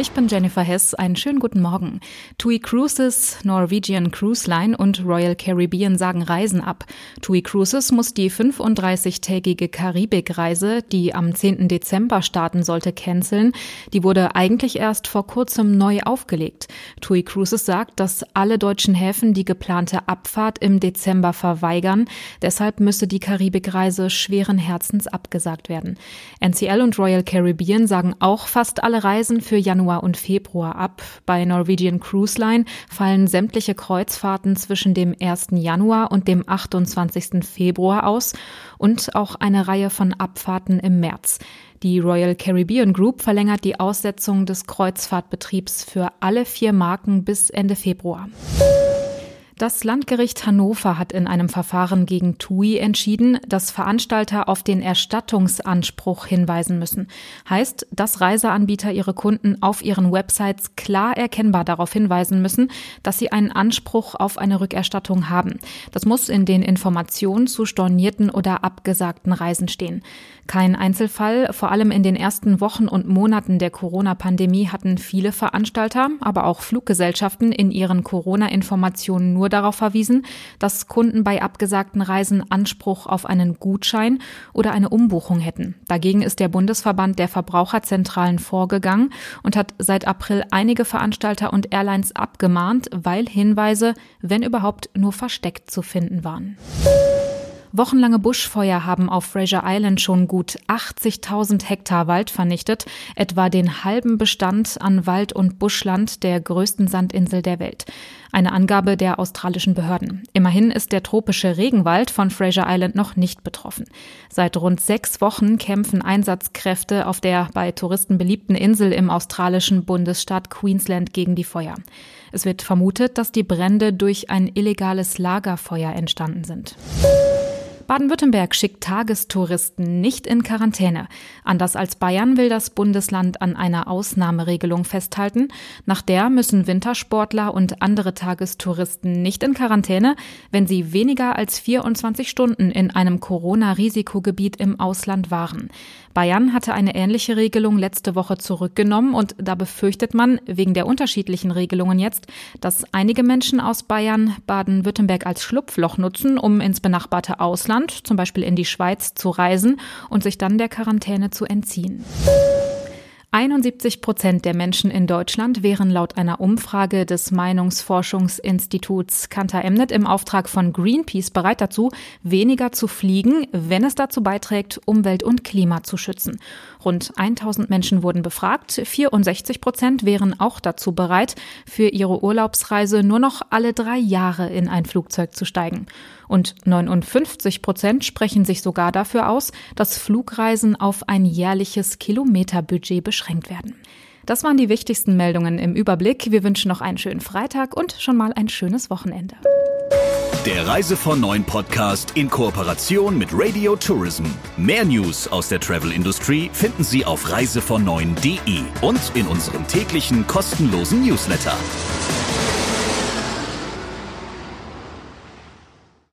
Ich bin Jennifer Hess. Einen schönen guten Morgen. TUI Cruises, Norwegian Cruise Line und Royal Caribbean sagen Reisen ab. TUI Cruises muss die 35-tägige Karibikreise, die am 10. Dezember starten sollte, canceln. Die wurde eigentlich erst vor kurzem neu aufgelegt. TUI Cruises sagt, dass alle deutschen Häfen die geplante Abfahrt im Dezember verweigern. Deshalb müsse die Karibikreise schweren Herzens abgesagt werden. NCL und Royal Caribbean sagen auch fast alle Reisen für Januar Januar und Februar ab. Bei Norwegian Cruise Line fallen sämtliche Kreuzfahrten zwischen dem 1. Januar und dem 28. Februar aus und auch eine Reihe von Abfahrten im März. Die Royal Caribbean Group verlängert die Aussetzung des Kreuzfahrtbetriebs für alle vier Marken bis Ende Februar. Das Landgericht Hannover hat in einem Verfahren gegen TUI entschieden, dass Veranstalter auf den Erstattungsanspruch hinweisen müssen. Heißt, dass Reiseanbieter ihre Kunden auf ihren Websites klar erkennbar darauf hinweisen müssen, dass sie einen Anspruch auf eine Rückerstattung haben. Das muss in den Informationen zu stornierten oder abgesagten Reisen stehen. Kein Einzelfall, vor allem in den ersten Wochen und Monaten der Corona-Pandemie hatten viele Veranstalter, aber auch Fluggesellschaften in ihren Corona-Informationen nur darauf verwiesen, dass Kunden bei abgesagten Reisen Anspruch auf einen Gutschein oder eine Umbuchung hätten. Dagegen ist der Bundesverband der Verbraucherzentralen vorgegangen und hat seit April einige Veranstalter und Airlines abgemahnt, weil Hinweise, wenn überhaupt, nur versteckt zu finden waren. Wochenlange Buschfeuer haben auf Fraser Island schon gut 80.000 Hektar Wald vernichtet, etwa den halben Bestand an Wald- und Buschland der größten Sandinsel der Welt. Eine Angabe der australischen Behörden. Immerhin ist der tropische Regenwald von Fraser Island noch nicht betroffen. Seit rund sechs Wochen kämpfen Einsatzkräfte auf der bei Touristen beliebten Insel im australischen Bundesstaat Queensland gegen die Feuer. Es wird vermutet, dass die Brände durch ein illegales Lagerfeuer entstanden sind. Baden-Württemberg schickt Tagestouristen nicht in Quarantäne. Anders als Bayern will das Bundesland an einer Ausnahmeregelung festhalten. Nach der müssen Wintersportler und andere Tagestouristen nicht in Quarantäne, wenn sie weniger als 24 Stunden in einem Corona-Risikogebiet im Ausland waren. Bayern hatte eine ähnliche Regelung letzte Woche zurückgenommen und da befürchtet man wegen der unterschiedlichen Regelungen jetzt, dass einige Menschen aus Bayern Baden-Württemberg als Schlupfloch nutzen, um ins benachbarte Ausland Ausland, zum Beispiel in die Schweiz, zu reisen und sich dann der Quarantäne zu entziehen. 71 Prozent der Menschen in Deutschland wären laut einer Umfrage des Meinungsforschungsinstituts Kantar Emnet im Auftrag von Greenpeace bereit dazu, weniger zu fliegen, wenn es dazu beiträgt, Umwelt und Klima zu schützen. Rund 1000 Menschen wurden befragt. 64 Prozent wären auch dazu bereit, für ihre Urlaubsreise nur noch alle drei Jahre in ein Flugzeug zu steigen. Und 59 Prozent sprechen sich sogar dafür aus, dass Flugreisen auf ein jährliches Kilometerbudget beschränkt werden. Das waren die wichtigsten Meldungen im Überblick. Wir wünschen noch einen schönen Freitag und schon mal ein schönes Wochenende. Der Reise von Neuen Podcast in Kooperation mit Radio Tourism. Mehr News aus der Travel Industry finden Sie auf reisevon und in unserem täglichen kostenlosen Newsletter.